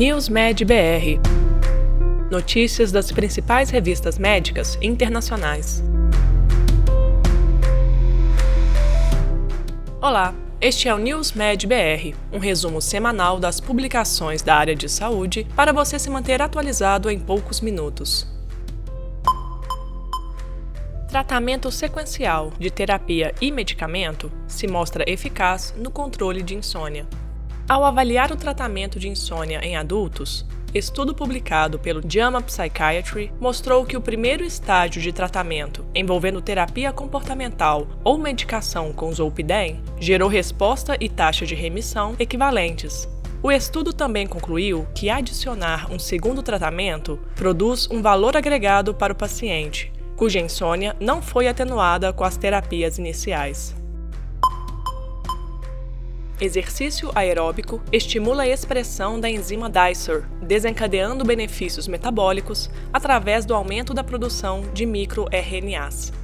NewsMed BR Notícias das principais revistas médicas internacionais. Olá, este é o NewsMed BR, um resumo semanal das publicações da área de saúde para você se manter atualizado em poucos minutos. Tratamento sequencial de terapia e medicamento se mostra eficaz no controle de insônia. Ao avaliar o tratamento de insônia em adultos, estudo publicado pelo JAMA Psychiatry mostrou que o primeiro estágio de tratamento, envolvendo terapia comportamental ou medicação com zolpidem, gerou resposta e taxa de remissão equivalentes. O estudo também concluiu que adicionar um segundo tratamento produz um valor agregado para o paciente, cuja insônia não foi atenuada com as terapias iniciais. Exercício aeróbico estimula a expressão da enzima DICER, desencadeando benefícios metabólicos através do aumento da produção de microRNAs.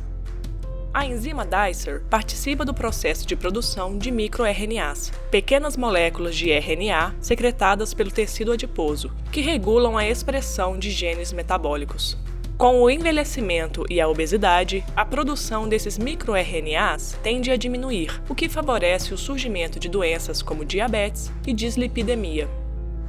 A enzima DICER participa do processo de produção de microRNAs, pequenas moléculas de RNA secretadas pelo tecido adiposo, que regulam a expressão de genes metabólicos. Com o envelhecimento e a obesidade, a produção desses microRNAs tende a diminuir, o que favorece o surgimento de doenças como diabetes e dislipidemia.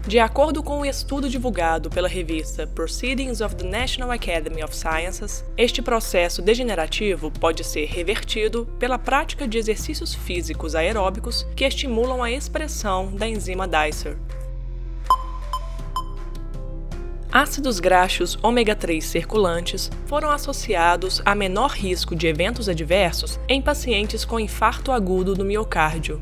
De acordo com o um estudo divulgado pela revista Proceedings of the National Academy of Sciences, este processo degenerativo pode ser revertido pela prática de exercícios físicos aeróbicos que estimulam a expressão da enzima DICER, Ácidos graxos ômega 3 circulantes foram associados a menor risco de eventos adversos em pacientes com infarto agudo do miocárdio.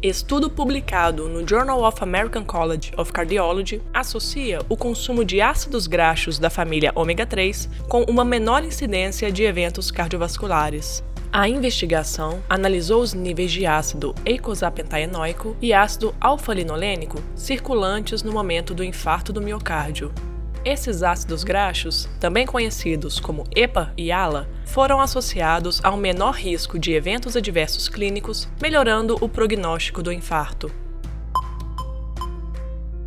Estudo publicado no Journal of American College of Cardiology associa o consumo de ácidos graxos da família ômega 3 com uma menor incidência de eventos cardiovasculares. A investigação analisou os níveis de ácido eicosapentaenoico e ácido alfa-linolênico circulantes no momento do infarto do miocárdio. Esses ácidos graxos, também conhecidos como EPA e ALA, foram associados a um menor risco de eventos adversos clínicos, melhorando o prognóstico do infarto.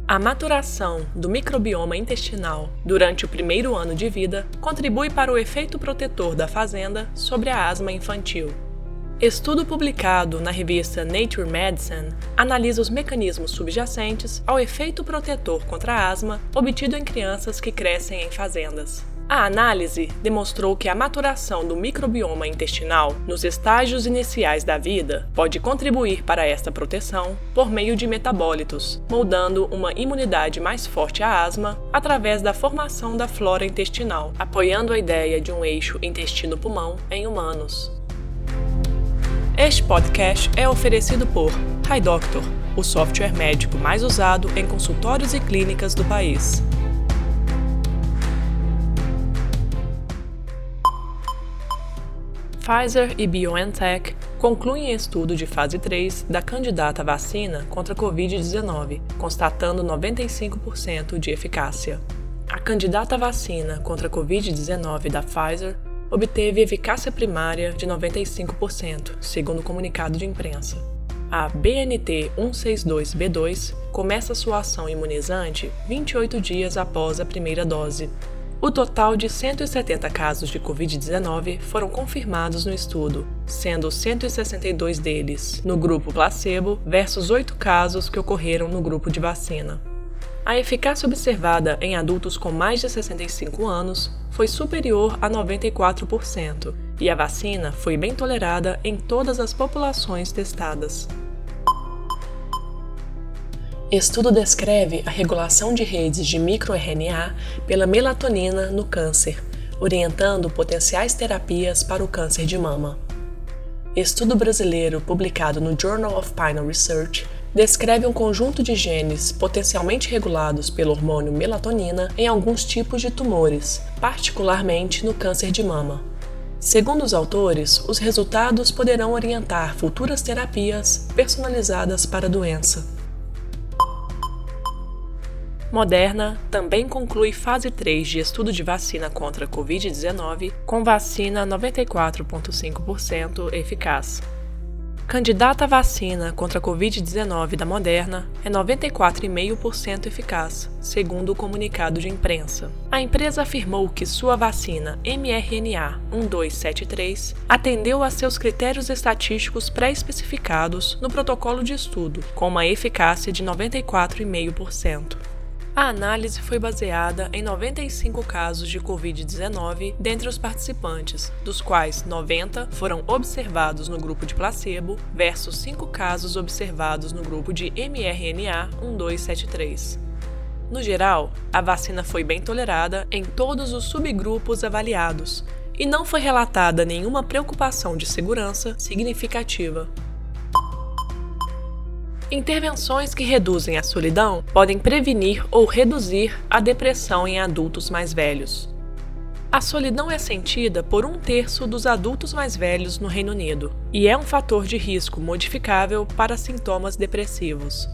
A maturação do microbioma intestinal durante o primeiro ano de vida contribui para o efeito protetor da fazenda sobre a asma infantil. Estudo publicado na revista Nature Medicine analisa os mecanismos subjacentes ao efeito protetor contra a asma obtido em crianças que crescem em fazendas. A análise demonstrou que a maturação do microbioma intestinal nos estágios iniciais da vida pode contribuir para esta proteção por meio de metabólitos, moldando uma imunidade mais forte à asma através da formação da flora intestinal, apoiando a ideia de um eixo intestino-pulmão em humanos. Este podcast é oferecido por HiDoctor, o software médico mais usado em consultórios e clínicas do país. Pfizer e BioNTech concluem estudo de fase 3 da candidata vacina contra a Covid-19, constatando 95% de eficácia. A candidata vacina contra a Covid-19 da Pfizer obteve eficácia primária de 95%, segundo o comunicado de imprensa. A BNT 162b2 começa sua ação imunizante 28 dias após a primeira dose. O total de 170 casos de Covid-19 foram confirmados no estudo, sendo 162 deles no grupo placebo versus 8 casos que ocorreram no grupo de vacina. A eficácia observada em adultos com mais de 65 anos foi superior a 94%, e a vacina foi bem tolerada em todas as populações testadas. Estudo descreve a regulação de redes de microRNA pela melatonina no câncer, orientando potenciais terapias para o câncer de mama. Estudo brasileiro publicado no Journal of Pinal Research descreve um conjunto de genes potencialmente regulados pelo hormônio melatonina em alguns tipos de tumores, particularmente no câncer de mama. Segundo os autores, os resultados poderão orientar futuras terapias personalizadas para a doença. Moderna também conclui fase 3 de estudo de vacina contra a Covid-19 com vacina 94,5% eficaz. Candidata à vacina contra a Covid-19 da Moderna é 94,5% eficaz, segundo o comunicado de imprensa. A empresa afirmou que sua vacina mRNA 1273 atendeu a seus critérios estatísticos pré-especificados no protocolo de estudo, com uma eficácia de 94,5%. A análise foi baseada em 95 casos de Covid-19 dentre os participantes, dos quais 90 foram observados no grupo de placebo, versus 5 casos observados no grupo de mRNA 1273. No geral, a vacina foi bem tolerada em todos os subgrupos avaliados e não foi relatada nenhuma preocupação de segurança significativa. Intervenções que reduzem a solidão podem prevenir ou reduzir a depressão em adultos mais velhos. A solidão é sentida por um terço dos adultos mais velhos no Reino Unido e é um fator de risco modificável para sintomas depressivos.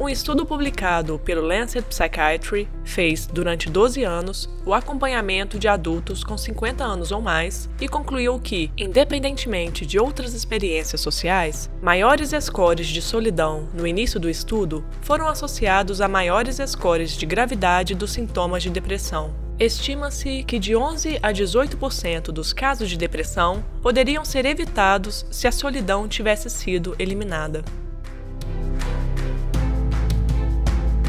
Um estudo publicado pelo Lancet Psychiatry fez, durante 12 anos, o acompanhamento de adultos com 50 anos ou mais e concluiu que, independentemente de outras experiências sociais, maiores scores de solidão no início do estudo foram associados a maiores scores de gravidade dos sintomas de depressão. Estima-se que de 11 a 18% dos casos de depressão poderiam ser evitados se a solidão tivesse sido eliminada.